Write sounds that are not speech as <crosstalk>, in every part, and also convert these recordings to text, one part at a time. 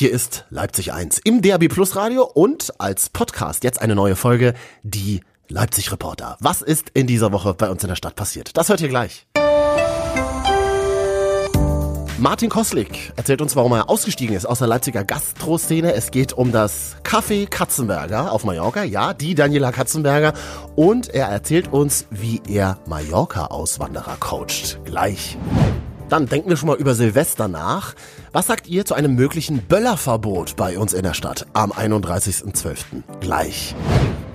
Hier ist Leipzig 1 im DRB Plus Radio und als Podcast jetzt eine neue Folge, die Leipzig Reporter. Was ist in dieser Woche bei uns in der Stadt passiert? Das hört ihr gleich. Martin Koslik erzählt uns, warum er ausgestiegen ist aus der Leipziger Gastroszene. Es geht um das Café Katzenberger auf Mallorca. Ja, die Daniela Katzenberger. Und er erzählt uns, wie er Mallorca-Auswanderer coacht. Gleich. Dann denken wir schon mal über Silvester nach. Was sagt ihr zu einem möglichen Böllerverbot bei uns in der Stadt am 31.12.? Gleich.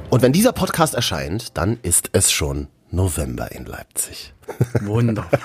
Und wenn dieser Podcast erscheint, dann ist es schon November in Leipzig. Wunderbar. <laughs>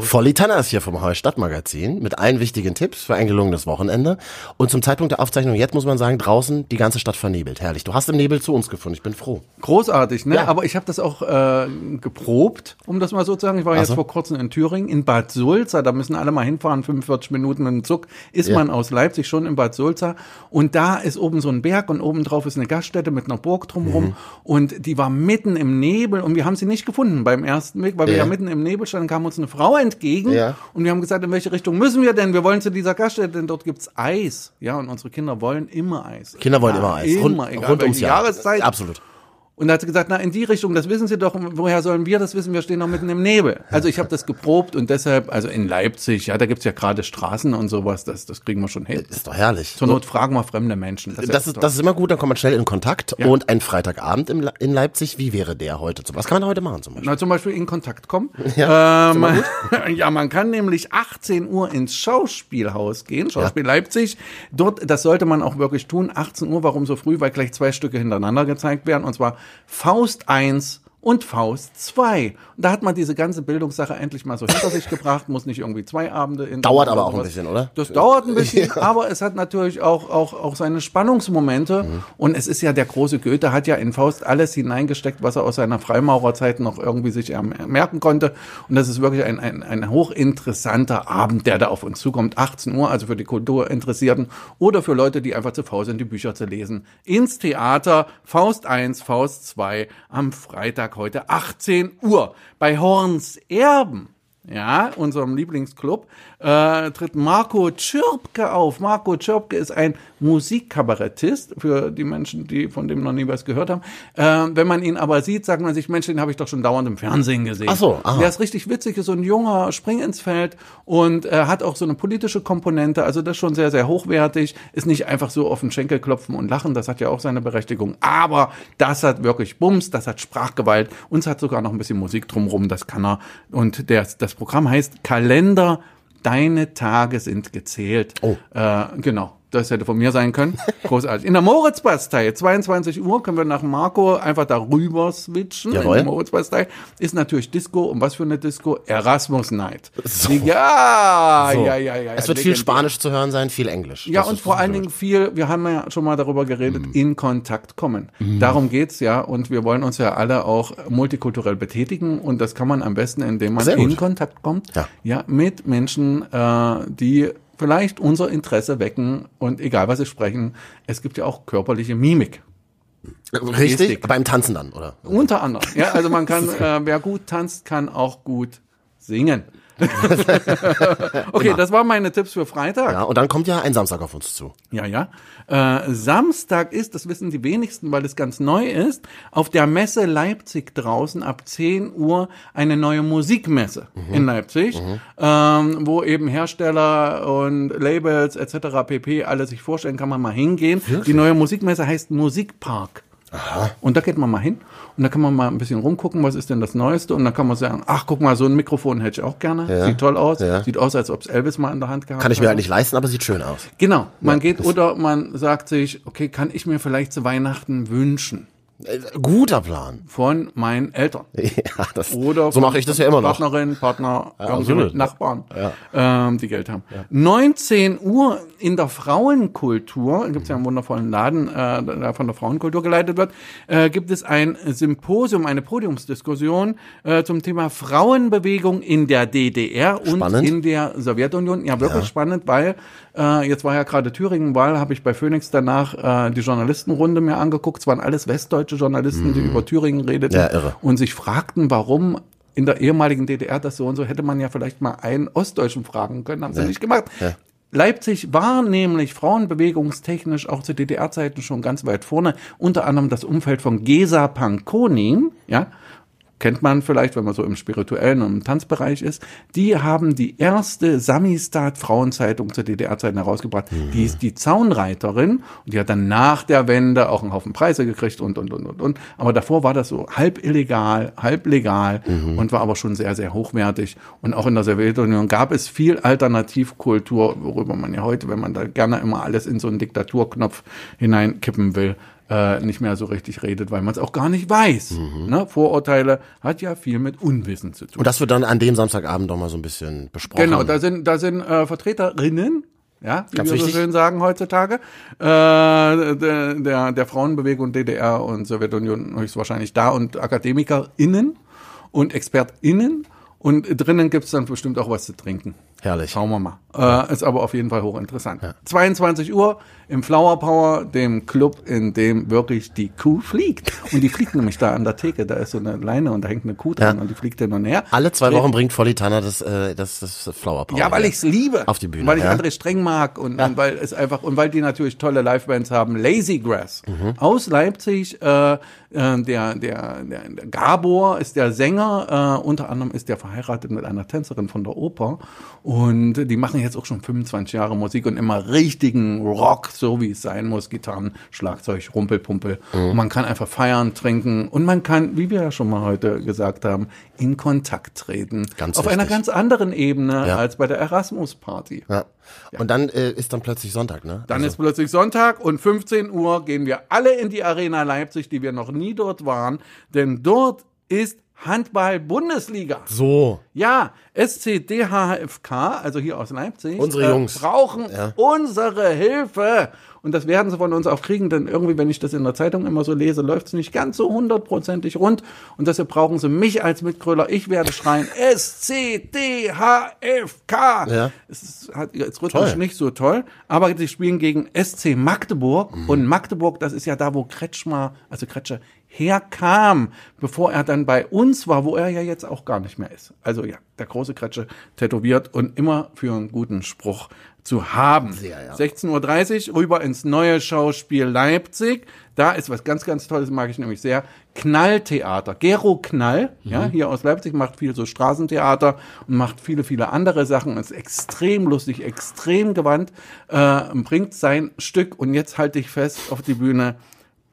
Volli Tanner ist hier vom Heu Stadtmagazin mit allen wichtigen Tipps für ein gelungenes Wochenende. Und zum Zeitpunkt der Aufzeichnung jetzt muss man sagen, draußen die ganze Stadt vernebelt. Herrlich. Du hast im Nebel zu uns gefunden. Ich bin froh. Großartig, ne? Ja. Aber ich habe das auch äh, geprobt, um das mal so zu sagen. Ich war Ach jetzt so. vor kurzem in Thüringen, in Bad Sulza. Da müssen alle mal hinfahren, 45 Minuten mit dem Zug. Ist Ja. man aus Leipzig schon in Bad Sulza. Und da ist oben so ein Berg und oben drauf ist eine Gaststätte mit einer Burg drumherum. Mhm. Und die war mitten im Nebel und wir haben sie nicht gefunden beim ersten Weg, weil wir Ja. mitten im Nebel standen, kam uns eine Frau entgegen. Und wir haben gesagt, in welche Richtung müssen wir denn? Wir wollen zu dieser Gaststätte, denn dort gibt's Eis. Ja, und unsere Kinder wollen immer Eis. Kinder wollen immer Eis. Immer, Rund, egal rund ums Jahr. Jahreszeit. Absolut. Und da hat sie gesagt, na, in die Richtung, das wissen Sie doch, woher sollen wir das wissen? Wir stehen noch mitten im Nebel. Also ich habe das geprobt und deshalb, also in Leipzig, ja, da gibt's ja gerade Straßen und sowas, das, das kriegen wir schon hin. Ist doch herrlich. Zur Not fragen wir fremde Menschen. Das ist, das ist immer gut, dann kommt man schnell in Kontakt. Ja. Und ein Freitagabend im, in Leipzig, wie wäre der heute? Was kann man heute machen zum Beispiel? Na, zum Beispiel in Kontakt kommen. <laughs> Ja, ähm, <laughs> ja, man kann nämlich 18 Uhr ins Schauspielhaus gehen, Schauspiel Leipzig. Dort, das sollte man auch wirklich tun. 18 Uhr, warum so früh? Weil gleich zwei Stücke hintereinander gezeigt werden. Und zwar Faust 1 und Faust 2. Und da hat man diese ganze Bildungssache endlich mal so hinter sich gebracht, muss nicht irgendwie zwei Abende in Dauert aber auch ein bisschen, oder? Das dauert ein bisschen, <laughs> aber es hat natürlich auch, auch, auch seine Spannungsmomente. Und es ist ja der große Goethe hat ja in Faust alles hineingesteckt, was er aus seiner Freimaurerzeit noch irgendwie sich erm- merken konnte. Und das ist wirklich ein, ein, ein hochinteressanter Abend, der da auf uns zukommt. 18 Uhr, also für die Kulturinteressierten oder für Leute, die einfach zu faul sind, die Bücher zu lesen. Ins Theater, Faust 1, Faust 2 am Freitag heute 18 Uhr bei Horns Erben ja, unserem Lieblingsclub, äh, tritt Marco Czirpke auf. Marco Czirpke ist ein Musikkabarettist, für die Menschen, die von dem noch nie was gehört haben. Äh, wenn man ihn aber sieht, sagt man sich, Mensch, den habe ich doch schon dauernd im Fernsehen gesehen. Ach so, aha. Der ist richtig witzig, ist so ein junger Spring ins Feld und äh, hat auch so eine politische Komponente, also das ist schon sehr, sehr hochwertig, ist nicht einfach so auf den Schenkel klopfen und lachen, das hat ja auch seine Berechtigung, aber das hat wirklich Bums, das hat Sprachgewalt, uns hat sogar noch ein bisschen Musik drumrum, das kann er und der, das Programm heißt Kalender, deine Tage sind gezählt. Oh. Äh, genau. Das hätte von mir sein können. <laughs> Großartig. In der Moritzbastei, 22 Uhr, können wir nach Marco einfach darüber switchen. Jawohl. In der Moritzbastei ist natürlich Disco. Und was für eine Disco? Erasmus Night. So. Ja, So. ja, ja, ja. Es wird viel Spanisch zu hören sein, viel Englisch. Ja, Das und vor allen Dingen viel, wir haben ja schon mal darüber geredet, Mhm. in Kontakt kommen. Darum geht's ja. Und wir wollen uns ja alle auch multikulturell betätigen. Und das kann man am besten, indem man in Kontakt kommt. Ja. ja mit Menschen, äh, die vielleicht unser Interesse wecken. Und egal, was sie sprechen, es gibt ja auch körperliche Mimik. Richtig? Gestik. Beim Tanzen dann, oder? Unter anderem. Ja, also man <laughs> kann, äh, wer gut tanzt, kann auch gut singen. <laughs> okay, das waren meine Tipps für Freitag. Ja, und dann kommt ja ein Samstag auf uns zu. Ja, ja. Äh, Samstag ist, das wissen die wenigsten, weil es ganz neu ist, auf der Messe Leipzig draußen ab 10 Uhr eine neue Musikmesse in Leipzig, ähm, wo eben Hersteller und Labels etc. pp. alle sich vorstellen, kann man mal hingehen. Die neue Musikmesse heißt Musikpark. Und da geht man mal hin und da kann man mal ein bisschen rumgucken, was ist denn das Neueste und dann kann man sagen, ach guck mal, so ein Mikrofon hätte ich auch gerne, Ja. sieht toll aus, Ja. sieht aus, als ob es Elvis mal in der Hand gehabt Kann ich mir hat. halt nicht leisten, aber sieht schön aus. Genau, man geht oder man sagt sich, okay, kann ich mir vielleicht zu Weihnachten wünschen Guter Plan. von meinen Eltern <laughs> Ja, das, oder so mache ich das ja immer noch. Partnerin, Partner, irgendwie absolut. Nachbarn, ähm, die Geld haben. 19 Uhr in der Frauenkultur, gibt es ja einen wundervollen Laden, äh, der von der Frauenkultur geleitet wird, äh, gibt es ein Symposium, eine Podiumsdiskussion äh, zum Thema Frauenbewegung in der DDR und Spannend. in der Sowjetunion. Ja, wirklich spannend, weil äh, jetzt war ja gerade Thüringen-Wahl, habe ich bei Phoenix danach äh, die Journalistenrunde mir angeguckt. Es waren alles westdeutsche Journalisten, die über Thüringen redeten Mhm. Ja, und sich fragten, warum in der ehemaligen DDR das so und so hätte man ja vielleicht mal einen Ostdeutschen fragen können, haben sie nicht gemacht. Leipzig war nämlich frauenbewegungstechnisch auch zu DDR-Zeiten schon ganz weit vorne. Unter anderem das Umfeld von Gesa Pankonin, ja, kennt man vielleicht, wenn man so im spirituellen und im Tanzbereich ist, die haben die erste Samistat Frauenzeitung zur DDR-Zeiten herausgebracht. Mhm. Die ist die Zaunreiterin und die hat dann nach der Wende auch einen Haufen Preise gekriegt und, und, und, und, und. Aber davor war das so halb illegal, halb legal mhm. und war aber schon sehr, sehr hochwertig. Und auch in der Sowjetunion gab es viel Alternativkultur, worüber man ja heute, wenn man da gerne immer alles in so einen Diktaturknopf hineinkippen will, äh, nicht mehr so richtig redet, weil man es auch gar nicht weiß. Mhm. Ne? Vorurteile hat ja viel mit Unwissen zu tun. Und das wird dann an dem Samstagabend doch mal so ein bisschen besprochen. Genau, da sind, da sind äh, Vertreterinnen ja, wie Ganz wir wichtig. so schön sagen heutzutage, äh, der, der, der Frauenbewegung DDR und Sowjetunion höchstwahrscheinlich da und AkademikerInnen und ExpertInnen und drinnen gibt's dann bestimmt auch was zu trinken. Herrlich. Schauen wir mal. Äh, ist aber auf jeden Fall hochinteressant. Ja. 22 Uhr im Flower Power, dem Club, in dem wirklich die Kuh fliegt. Und die fliegt <laughs> nämlich da an der Theke. Da ist so eine Leine und da hängt eine Kuh dran ja. und die fliegt hin und her. Alle zwei Wochen bringt Volitana das, äh, das, das Flower Power. Ja, weil ich's liebe. Auf die Bühne. Weil ich ja. André Streng mag und, und, weil es einfach, und weil die natürlich tolle Livebands haben. Lazy Grass mhm. aus Leipzig, äh, äh, der, der, der, der Gabor ist der Sänger, äh, unter anderem ist der verheiratet mit einer Tänzerin von der Oper. Und die machen jetzt auch schon 25 Jahre Musik und immer richtigen Rock, so wie es sein muss. Gitarren, Schlagzeug, Rumpelpumpel. Mhm. Und man kann einfach feiern, trinken und man kann, wie wir ja schon mal heute gesagt haben, in Kontakt treten. Ganz Auf richtig. einer ganz anderen Ebene ja. als bei der Erasmus-Party. Ja. ja. Und dann äh, ist dann plötzlich Sonntag, ne? Dann also. ist plötzlich Sonntag und 15 Uhr gehen wir alle in die Arena Leipzig, die wir noch nie dort waren. Denn dort ist Handball-Bundesliga. So. Ja, SCDHFK, also hier aus Leipzig, unsere äh, Jungs brauchen ja. unsere Hilfe. Und das werden sie von uns auch kriegen, denn irgendwie, wenn ich das in der Zeitung immer so lese, läuft es nicht ganz so hundertprozentig rund. Und deshalb brauchen sie mich als Mitgröler. Ich werde schreien, <laughs> SCDHFK. Ja. Es ist, hat jetzt rhythmisch nicht so toll, aber sie spielen gegen SC Magdeburg. Mhm. Und Magdeburg, das ist ja da, wo Kretschmer, also Kretscher, herkam, bevor er dann bei uns war, wo er ja jetzt auch gar nicht mehr ist. Also ja, der große Kretsche tätowiert und immer für einen guten Spruch zu haben. Sehr, ja. 16.30 Uhr rüber ins neue Schauspiel Leipzig. Da ist was ganz, ganz Tolles, mag ich nämlich sehr. Knalltheater. Gero Knall, mhm. ja, hier aus Leipzig, macht viel so Straßentheater und macht viele, viele andere Sachen. Ist extrem lustig, extrem gewandt, äh, bringt sein Stück und jetzt halte ich fest auf die Bühne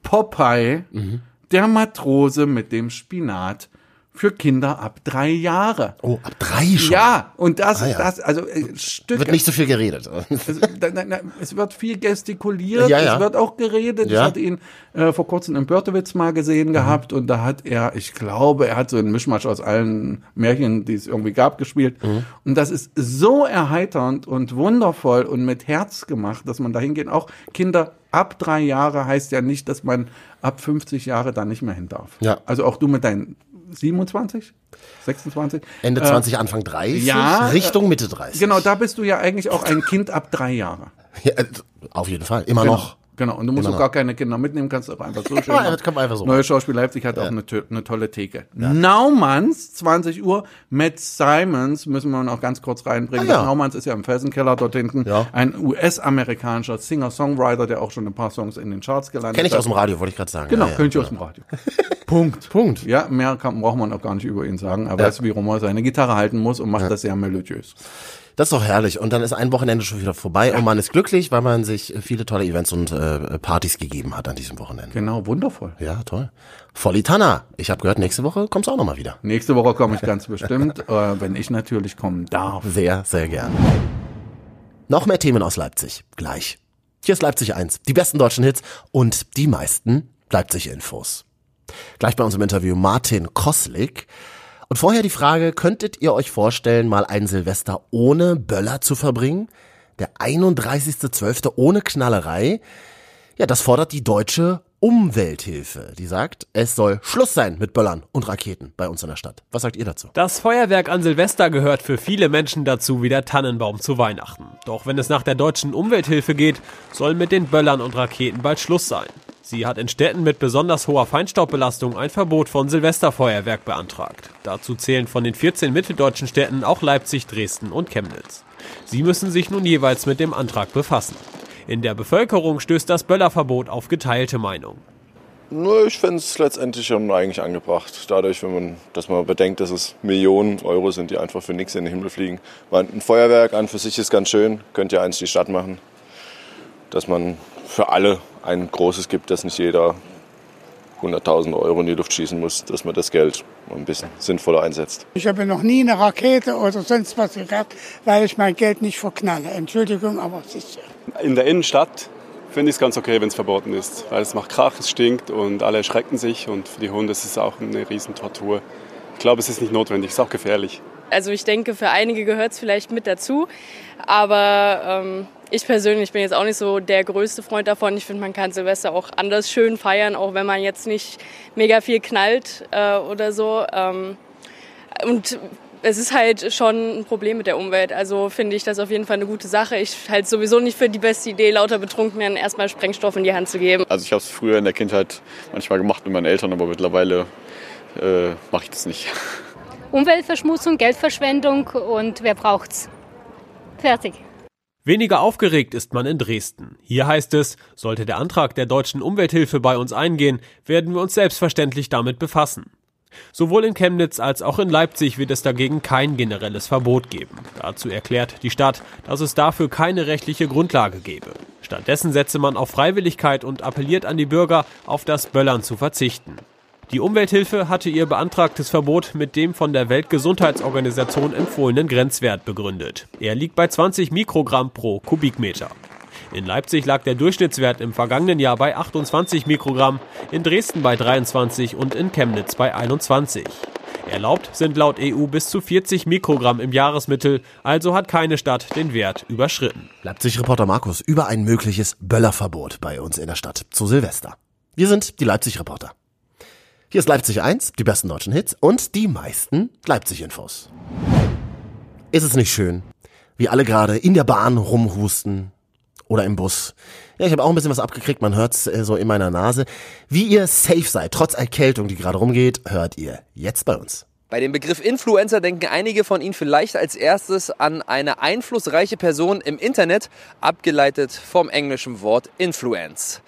Popeye. Mhm der Matrose mit dem Spinat für Kinder ab drei Jahre. Oh, ab drei schon? Ja, und das, ah, ja. das, also äh, Stück. Wird nicht so viel geredet. <laughs> Es, da, da, es wird viel gestikuliert, ja, ja. es wird auch geredet. Ich hatte ihn äh, vor kurzem im Börtewitz mal gesehen mhm. gehabt und da hat er, ich glaube, er hat so einen Mischmasch aus allen Märchen, die es irgendwie gab, gespielt. Mhm. Und das ist so erheiternd und wundervoll und mit Herz gemacht, dass man da hingeht. Auch Kinder ab drei Jahre heißt ja nicht, dass man ab 50 Jahre da nicht mehr hin darf. Ja. Also auch du mit deinen 27? 26? Ende 20, äh, Anfang 30? Ja. Richtung Mitte 30. Genau, da bist du ja eigentlich auch ein Kind ab drei Jahre. Ja, auf jeden Fall, immer genau. noch. Genau, und du musst auch gar keine Kinder mitnehmen, kannst auch einfach so schön. ja, das kann einfach so. Neue Schauspiel Leipzig hat ja. auch eine, eine, tolle Theke. Ja. Naumanns, 20 Uhr, Matt Simons, müssen wir noch ganz kurz reinbringen. Ah, ja. Naumanns ist ja im Felsenkeller dort hinten. Ja. Ein US-amerikanischer Singer-Songwriter, der auch schon ein paar Songs in den Charts gelandet hat. Kenn ich aus dem Radio, wollte ich gerade sagen. Genau, ja, kenn ich aus dem Radio. <laughs> Punkt. Punkt. Ja, mehr kann, braucht man auch gar nicht über ihn sagen. Er weiß, wie er seine Gitarre halten muss und macht das sehr melodiös. Das ist doch herrlich. Und dann ist ein Wochenende schon wieder vorbei ja. und man ist glücklich, weil man sich viele tolle Events und äh, Partys gegeben hat an diesem Wochenende. Genau, wundervoll. Ja, toll. Volitana. Ich habe gehört, nächste Woche kommst du auch nochmal wieder. Nächste Woche komme ich ganz bestimmt, <laughs> äh, wenn ich natürlich kommen darf. Sehr, sehr gern. Noch mehr Themen aus Leipzig. Gleich. Hier ist Leipzig 1. Die besten deutschen Hits und die meisten Leipzig-Infos. Gleich bei unserem Interview Martin Koslik. Und vorher die Frage, könntet ihr euch vorstellen, mal ein Silvester ohne Böller zu verbringen? Der 31.12. ohne Knallerei? Ja, das fordert die deutsche Umwelthilfe. Die sagt, es soll Schluss sein mit Böllern und Raketen bei uns in der Stadt. Was sagt ihr dazu? Das Feuerwerk an Silvester gehört für viele Menschen dazu wie der Tannenbaum zu Weihnachten. Doch wenn es nach der deutschen Umwelthilfe geht, soll mit den Böllern und Raketen bald Schluss sein. Sie hat in Städten mit besonders hoher Feinstaubbelastung ein Verbot von Silvesterfeuerwerk beantragt. Dazu zählen von den 14 mitteldeutschen Städten auch Leipzig, Dresden und Chemnitz. Sie müssen sich nun jeweils mit dem Antrag befassen. In der Bevölkerung stößt das Böllerverbot auf geteilte Meinung. Nur ich finde es letztendlich schon eigentlich angebracht. Dadurch, wenn man, dass man bedenkt, dass es Millionen Euro sind, die einfach für nichts in den Himmel fliegen. Ein Feuerwerk an für sich ist ganz schön, könnte ja eins die Stadt machen. Dass man für alle ein großes gibt, dass nicht jeder 100.000 Euro in die Luft schießen muss, dass man das Geld ein bisschen sinnvoller einsetzt. Ich habe noch nie eine Rakete oder sonst was gehabt, weil ich mein Geld nicht verknalle. Entschuldigung, aber es ist so. In der Innenstadt finde ich es ganz okay, wenn es verboten ist, weil es macht Krach, es stinkt und alle erschrecken sich und für die Hunde ist es auch eine Riesentortur. Ich glaube, es ist nicht notwendig, es ist auch gefährlich. Also ich denke, für einige gehört es vielleicht mit dazu, aber ähm, ich persönlich bin jetzt auch nicht so der größte Freund davon. Ich finde, man kann Silvester auch anders schön feiern, auch wenn man jetzt nicht mega viel knallt äh, oder so. Ähm, und es ist halt schon ein Problem mit der Umwelt. Also finde ich das auf jeden Fall eine gute Sache. Ich halte sowieso nicht für die beste Idee, lauter Betrunkenen erstmal Sprengstoff in die Hand zu geben. Also ich habe es früher in der Kindheit manchmal gemacht mit meinen Eltern, aber mittlerweile äh, mache ich das nicht. Umweltverschmutzung, Geldverschwendung und wer braucht's? Fertig. Weniger aufgeregt ist man in Dresden. Hier heißt es, sollte der Antrag der deutschen Umwelthilfe bei uns eingehen, werden wir uns selbstverständlich damit befassen. Sowohl in Chemnitz als auch in Leipzig wird es dagegen kein generelles Verbot geben. Dazu erklärt die Stadt, dass es dafür keine rechtliche Grundlage gebe. Stattdessen setze man auf Freiwilligkeit und appelliert an die Bürger, auf das Böllern zu verzichten. Die Umwelthilfe hatte ihr beantragtes Verbot mit dem von der Weltgesundheitsorganisation empfohlenen Grenzwert begründet. Er liegt bei 20 Mikrogramm pro Kubikmeter. In Leipzig lag der Durchschnittswert im vergangenen Jahr bei 28 Mikrogramm, in Dresden bei 23 und in Chemnitz bei 21. Erlaubt sind laut EU bis zu 40 Mikrogramm im Jahresmittel, also hat keine Stadt den Wert überschritten. Leipzig-Reporter Markus über ein mögliches Böllerverbot bei uns in der Stadt zu Silvester. Wir sind die Leipzig-Reporter. Hier ist Leipzig 1, die besten deutschen Hits und die meisten Leipzig-Infos. Ist es nicht schön, wie alle gerade in der Bahn rumhusten oder im Bus? Ja, ich habe auch ein bisschen was abgekriegt, man hört's äh, so in meiner Nase. Wie ihr safe seid, trotz Erkältung, die gerade rumgeht, hört ihr jetzt bei uns. Bei dem Begriff Influencer denken einige von Ihnen vielleicht als erstes an eine einflussreiche Person im Internet, abgeleitet vom englischen Wort Influence.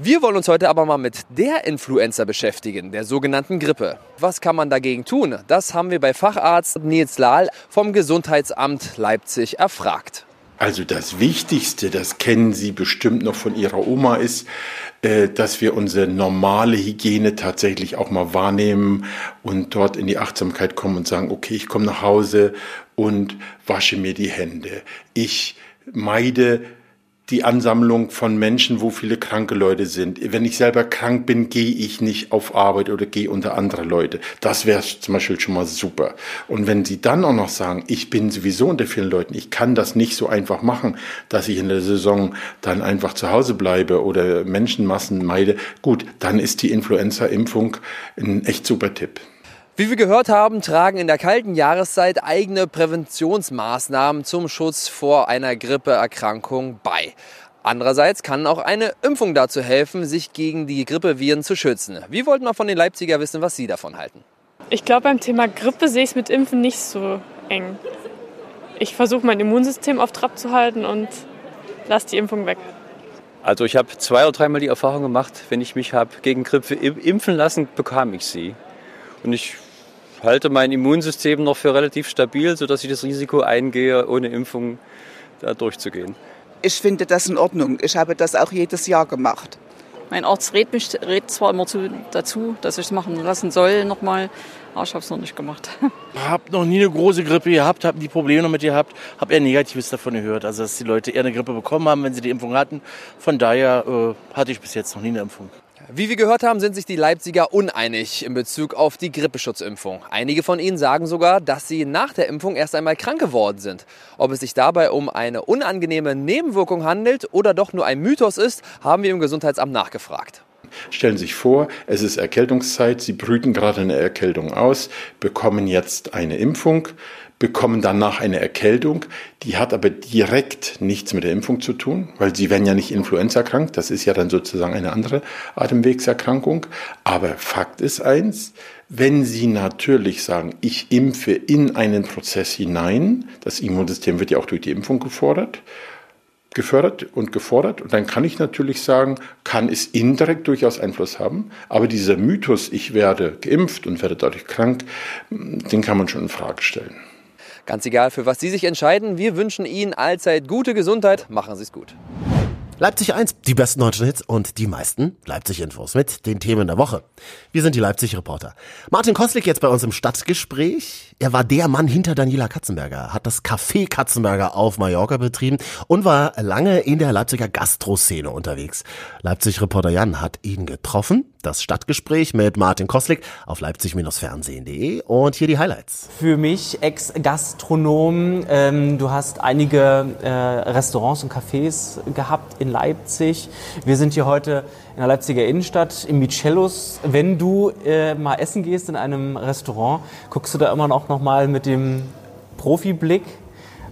Wir wollen uns heute aber mal mit der Influencer beschäftigen, der sogenannten Grippe. Was kann man dagegen tun? Das haben wir bei Facharzt Nils Lahl vom Gesundheitsamt Leipzig erfragt. Also das Wichtigste, das kennen Sie bestimmt noch von Ihrer Oma, ist, äh, dass wir unsere normale Hygiene tatsächlich auch mal wahrnehmen und dort in die Achtsamkeit kommen und sagen, okay, ich komme nach Hause und wasche mir die Hände. Ich meide die Ansammlung von Menschen, wo viele kranke Leute sind. Wenn ich selber krank bin, gehe ich nicht auf Arbeit oder gehe unter andere Leute. Das wäre zum Beispiel schon mal super. Und wenn Sie dann auch noch sagen, ich bin sowieso unter vielen Leuten, ich kann das nicht so einfach machen, dass ich in der Saison dann einfach zu Hause bleibe oder Menschenmassen meide, gut, dann ist die Influenza-Impfung ein echt super Tipp. Wie wir gehört haben, tragen in der kalten Jahreszeit eigene Präventionsmaßnahmen zum Schutz vor einer Grippeerkrankung bei. Andererseits kann auch eine Impfung dazu helfen, sich gegen die Grippeviren zu schützen. Wir wollten mal von den Leipziger wissen, was Sie davon halten. Ich glaube, beim Thema Grippe sehe ich es mit Impfen nicht so eng. Ich versuche mein Immunsystem auf Trab zu halten und lasse die Impfung weg. Also ich habe zwei oder dreimal die Erfahrung gemacht, wenn ich mich habe gegen Grippe impfen lassen, bekam ich sie. Und ich halte mein Immunsystem noch für relativ stabil, sodass ich das Risiko eingehe, ohne Impfung da durchzugehen. Ich finde das in Ordnung. Ich habe das auch jedes Jahr gemacht. Mein Arzt rät mich rät zwar immer zu, dazu, dass ich es machen lassen soll nochmal, aber ich habe es noch nicht gemacht. <laughs> Ich habe noch nie eine große Grippe gehabt, habe die Probleme damit gehabt, habe eher Negatives davon gehört. Also dass die Leute eher eine Grippe bekommen haben, wenn sie die Impfung hatten. Von daher äh, hatte ich bis jetzt noch nie eine Impfung. Wie wir gehört haben, sind sich die Leipziger uneinig in Bezug auf die Grippeschutzimpfung. Einige von ihnen sagen sogar, dass sie nach der Impfung erst einmal krank geworden sind. Ob es sich dabei um eine unangenehme Nebenwirkung handelt oder doch nur ein Mythos ist, haben wir im Gesundheitsamt nachgefragt. Stellen Sie sich vor, es ist Erkältungszeit, Sie brüten gerade eine Erkältung aus, bekommen jetzt eine Impfung, bekommen danach eine Erkältung. Die hat aber direkt nichts mit der Impfung zu tun, weil sie werden ja nicht Influenza krank. Das ist ja dann sozusagen eine andere Atemwegserkrankung. Aber Fakt ist eins, wenn Sie natürlich sagen, ich impfe in einen Prozess hinein, das Immunsystem wird ja auch durch die Impfung gefordert, gefördert und gefordert. Und dann kann ich natürlich sagen, kann es indirekt durchaus Einfluss haben. Aber dieser Mythos, ich werde geimpft und werde dadurch krank, den kann man schon in Frage stellen. Ganz egal, für was Sie sich entscheiden, wir wünschen Ihnen allzeit gute Gesundheit. Machen Sie es gut. Leipzig 1, die besten deutschen Hits und die meisten Leipzig-Infos mit den Themen der Woche. Wir sind die Leipzig-Reporter. Martin Kostlik jetzt bei uns im Stadtgespräch. Er war der Mann hinter Daniela Katzenberger, hat das Café Katzenberger auf Mallorca betrieben und war lange in der Leipziger Gastroszene unterwegs. Leipzig-Reporter Jan hat ihn getroffen. Das Stadtgespräch mit Martin Kostlik auf leipzig-fernsehen.de und hier die Highlights. Für mich Ex-Gastronom. Ähm, du hast einige äh, Restaurants und Cafés gehabt in Leipzig. Wir sind hier heute in der Leipziger Innenstadt im Michellos. Wenn du äh, mal essen gehst in einem Restaurant, guckst du da immer noch, noch mal mit dem Profiblick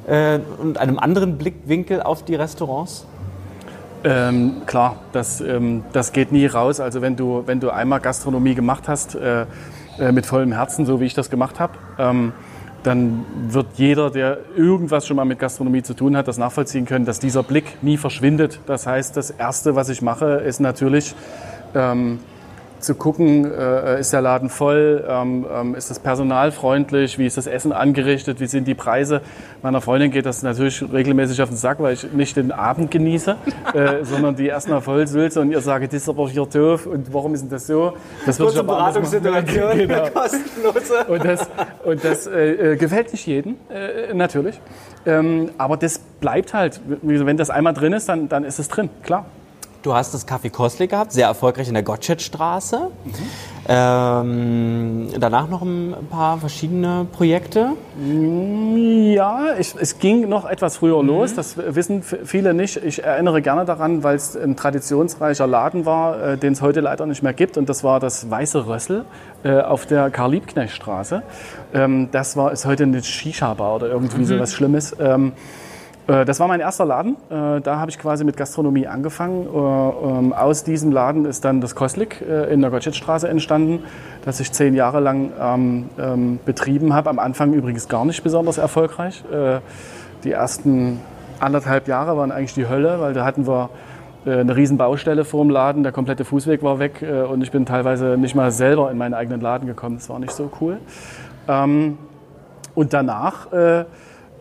äh, und einem anderen Blickwinkel auf die Restaurants? Ähm, klar, das, ähm, das geht nie raus. Also wenn du, wenn du einmal Gastronomie gemacht hast, äh, äh, mit vollem Herzen, so wie ich das gemacht habe, ähm, dann wird jeder, der irgendwas schon mal mit Gastronomie zu tun hat, das nachvollziehen können, dass dieser Blick nie verschwindet. Das heißt, das Erste, was ich mache, ist natürlich ähm, zu gucken, äh, ist der Laden voll, ähm, ähm, ist das Personal freundlich, wie ist das Essen angerichtet, wie sind die Preise. Meiner Freundin geht das natürlich regelmäßig auf den Sack, weil ich nicht den Abend genieße, <laughs> äh, sondern die erstmal voll sülze und ihr sage, das ist aber hier doof und warum ist denn das so? Das Kurze Beratungssituation, <laughs> genau. kostenlose. Und das, und das äh, äh, gefällt nicht jedem, äh, natürlich. Ähm, aber das bleibt halt, wenn das einmal drin ist, dann, dann ist es drin, klar. Du hast das Café Kostlik gehabt, sehr erfolgreich in der Gottschedstraße. Mhm. Ähm, danach noch ein paar verschiedene Projekte? Ja, ich, es ging noch etwas früher mhm. los. Das wissen viele nicht. Ich erinnere gerne daran, weil es ein traditionsreicher Laden war, äh, den es heute leider nicht mehr gibt. Und das war das Weiße Rössel äh, auf der Karl-Liebknecht-Straße. Ähm, das war, ist heute eine Shisha-Bar oder irgendwie mhm. so was Schlimmes. Ähm, äh, das war mein erster Laden. Äh, da habe ich quasi mit Gastronomie angefangen. Äh, ähm, aus diesem Laden ist dann das Kostlik in der Gottschedstraße entstanden, das ich zehn Jahre lang ähm, ähm, betrieben habe. Am Anfang übrigens gar nicht besonders erfolgreich. Die ersten anderthalb Jahre waren eigentlich die Hölle, weil da hatten wir eine riesen Baustelle vor dem Laden, der komplette Fußweg war weg und ich bin teilweise nicht mal selber in meinen eigenen Laden gekommen. Das war nicht so cool. Und danach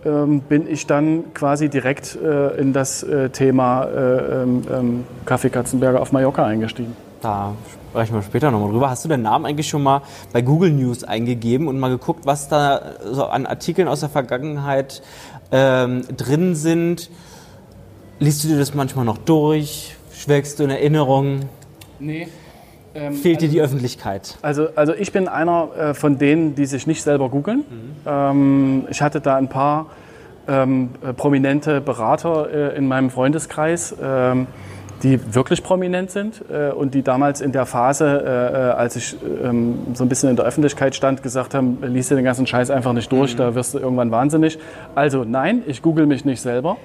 bin ich dann quasi direkt äh, in das äh, Thema äh, ähm, ähm, Kaffee Katzenberger auf Mallorca eingestiegen. Da sprechen wir später nochmal drüber. Hast du den Namen eigentlich schon mal bei Google News eingegeben und mal geguckt, was da so an Artikeln aus der Vergangenheit ähm, drin sind? Liest du dir das manchmal noch durch? Schwelgst du in Erinnerungen? Nee. Ähm, Fehlt dir die also, Öffentlichkeit? Also, also ich bin einer äh, von denen, die sich nicht selber googeln. Mhm. Ähm, ich hatte da ein paar ähm, äh, prominente Berater äh, in meinem Freundeskreis, ähm, die wirklich prominent sind äh, und die damals in der Phase, äh, äh, als ich ähm, so ein bisschen in der Öffentlichkeit stand, gesagt haben, lies dir den ganzen Scheiß einfach nicht durch, mhm. da wirst du irgendwann wahnsinnig. Also nein, ich google mich nicht selber.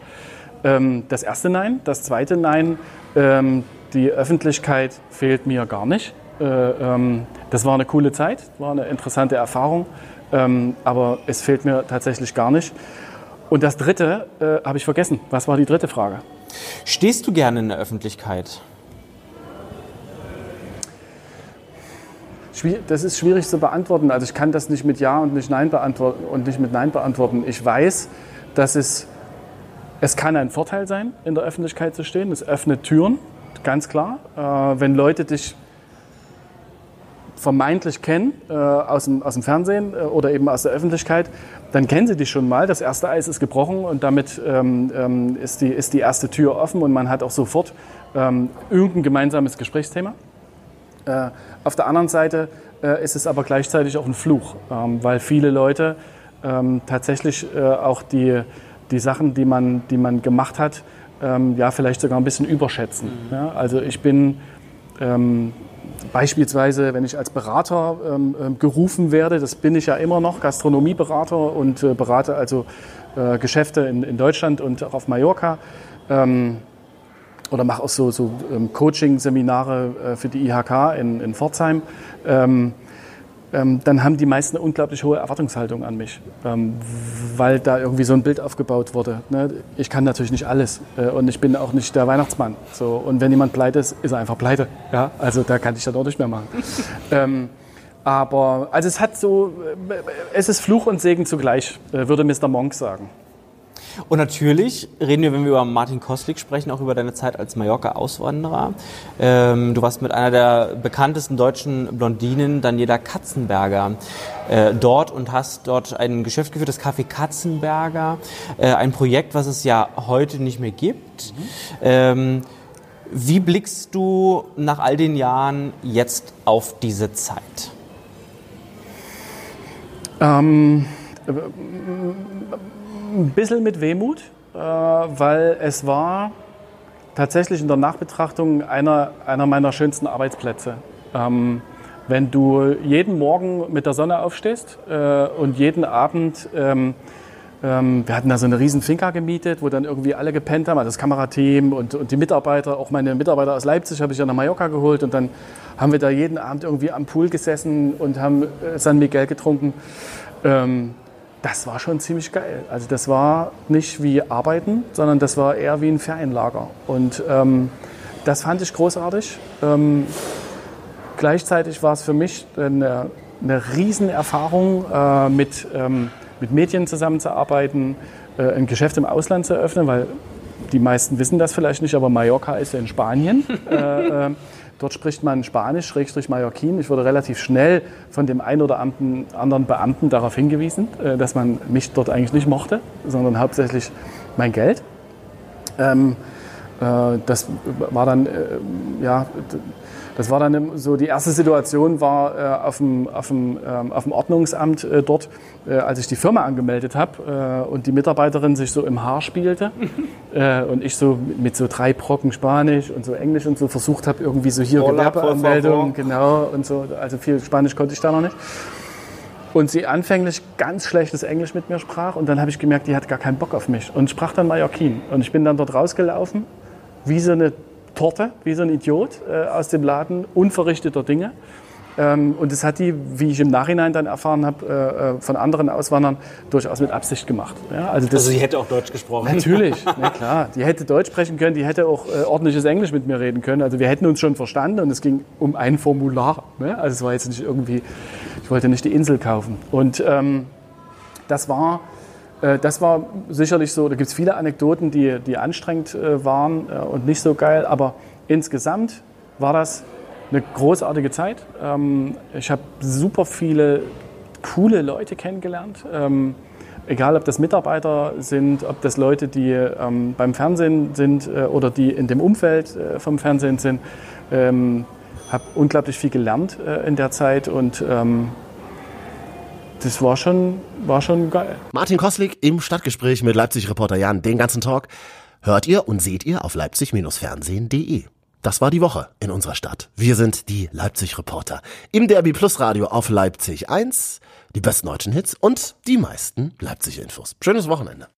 Ähm, das erste Nein. Das zweite Nein, ähm, die Öffentlichkeit fehlt mir gar nicht. Äh, ähm, das war eine coole Zeit, war eine interessante Erfahrung, ähm, aber es fehlt mir tatsächlich gar nicht. Und das dritte äh, habe ich vergessen. Was war die dritte Frage? Stehst du gerne in der Öffentlichkeit? Das ist schwierig zu beantworten. Also ich kann das nicht mit Ja und nicht Nein beantworten und nicht mit Nein beantworten. Ich weiß, dass es, es kann ein Vorteil sein, in der Öffentlichkeit zu stehen. Es öffnet Türen ganz klar. Äh, wenn Leute dich vermeintlich kennen äh, aus, dem, aus dem Fernsehen äh, oder eben aus der Öffentlichkeit, dann kennen sie dich schon mal. Das erste Eis ist gebrochen und damit ähm, ähm, ist, die, ist die erste Tür offen und man hat auch sofort ähm, irgendein gemeinsames Gesprächsthema. Äh, auf der anderen Seite äh, ist es aber gleichzeitig auch ein Fluch, ähm, weil viele Leute ähm, tatsächlich äh, auch die, die Sachen, die man, die man gemacht hat, ähm, ja, vielleicht sogar ein bisschen überschätzen. Mhm. Ja, also ich bin ähm, beispielsweise, wenn ich als Berater ähm, ähm, gerufen werde, das bin ich ja immer noch, Gastronomieberater und äh, berate also äh, Geschäfte in, in Deutschland und auch auf Mallorca. Ähm, oder mache auch so, so ähm, Coaching-Seminare äh, für die IHK in, in Pforzheim. Ähm, dann haben die meisten eine unglaublich hohe Erwartungshaltung an mich, ähm, weil da irgendwie so ein Bild aufgebaut wurde. Ne? Ich kann natürlich nicht alles äh, und ich bin auch nicht der Weihnachtsmann. So. Und wenn jemand pleite ist, ist er einfach pleite. Ja? Also da kann ich dann auch nicht mehr machen. <laughs> ähm, aber also es hat so, äh, es ist Fluch und Segen zugleich, äh, würde Mr. Monk sagen. Und natürlich reden wir, wenn wir über Martin Koslik sprechen, auch über deine Zeit als Mallorca-Auswanderer. Ähm, du warst mit einer der bekanntesten deutschen Blondinen, Daniela Katzenberger, äh, dort und hast dort ein Geschäft geführt, das Café Katzenberger. Äh, ein Projekt, was es ja heute nicht mehr gibt. Mhm. Ähm, wie blickst du nach all den Jahren jetzt auf diese Zeit? Ähm, ein bisschen mit Wehmut, äh, weil es war tatsächlich in der Nachbetrachtung einer, einer meiner schönsten Arbeitsplätze. Ähm, wenn du jeden Morgen mit der Sonne aufstehst äh, und jeden Abend, ähm, ähm, wir hatten da so eine riesen Finca gemietet, wo dann irgendwie alle gepennt haben, also das Kamerateam und, und die Mitarbeiter, auch meine Mitarbeiter aus Leipzig habe ich ja nach Mallorca geholt und dann haben wir da jeden Abend irgendwie am Pool gesessen und haben äh, San Miguel getrunken. Das war schon ziemlich geil. Also das war nicht wie Arbeiten, sondern das war eher wie ein Ferienlager. Und ähm, das fand ich großartig. Ähm, gleichzeitig war es für mich eine, eine Riesenerfahrung, äh, mit, ähm, mit Medien zusammenzuarbeiten, äh, ein Geschäft im Ausland zu eröffnen, weil die meisten wissen das vielleicht nicht, aber Mallorca ist ja in Spanien. <laughs> äh, äh Dort spricht man Spanisch, Schrägstrich Mallorquin. Ich wurde relativ schnell von dem einen oder anderen Beamten darauf hingewiesen, äh, dass man mich dort eigentlich nicht mochte, sondern hauptsächlich mein Geld. Ähm, äh, das war dann, äh, ja, das war dann so, die erste Situation war äh, auf, dem, auf, dem, ähm, auf dem Ordnungsamt äh, dort, äh, als ich die Firma angemeldet habe äh, und die Mitarbeiterin sich so im Haar spielte <laughs> äh, und ich so mit so drei Brocken Spanisch und so Englisch und so versucht habe, irgendwie so hier Hola, Gewerbeanmeldung, genau, und so, also viel Spanisch konnte ich da noch nicht. Und sie anfänglich ganz schlechtes Englisch mit mir sprach und dann habe ich gemerkt, die hat gar keinen Bock auf mich und sprach dann Mallorquin. Und ich bin dann dort rausgelaufen, wie so eine Torte, wie so ein Idiot äh, aus dem Laden, unverrichteter Dinge. Ähm, und das hat die, wie ich im Nachhinein dann erfahren habe, äh, äh, von anderen Auswandern durchaus mit Absicht gemacht. Ja, also, das, also sie hätte auch Deutsch gesprochen. Natürlich, <laughs> na klar. Die hätte Deutsch sprechen können, die hätte auch äh, ordentliches Englisch mit mir reden können. Also wir hätten uns schon verstanden und es ging um ein Formular. Ne? Also es war jetzt nicht irgendwie, ich wollte nicht die Insel kaufen. Und ähm, das war das war sicherlich so, da gibt es viele Anekdoten, die, die anstrengend äh, waren äh, und nicht so geil, aber insgesamt war das eine großartige Zeit. Ähm, ich habe super viele coole Leute kennengelernt. Ähm, egal, ob das Mitarbeiter sind, ob das Leute, die ähm, beim Fernsehen sind oder die in dem Umfeld vom Fernsehen sind. habe unglaublich viel gelernt in der Zeit und das war schon, war schon geil. Martin Koslik im Stadtgespräch mit Leipzig-Reporter Jan. Den ganzen Talk hört ihr und seht ihr auf leipzig-fernsehen.de. Das war die Woche in unserer Stadt. Wir sind die Leipzig-Reporter. Im Derby Plus Radio auf Leipzig 1. Die besten deutschen Hits und die meisten Leipzig-Infos. Schönes Wochenende.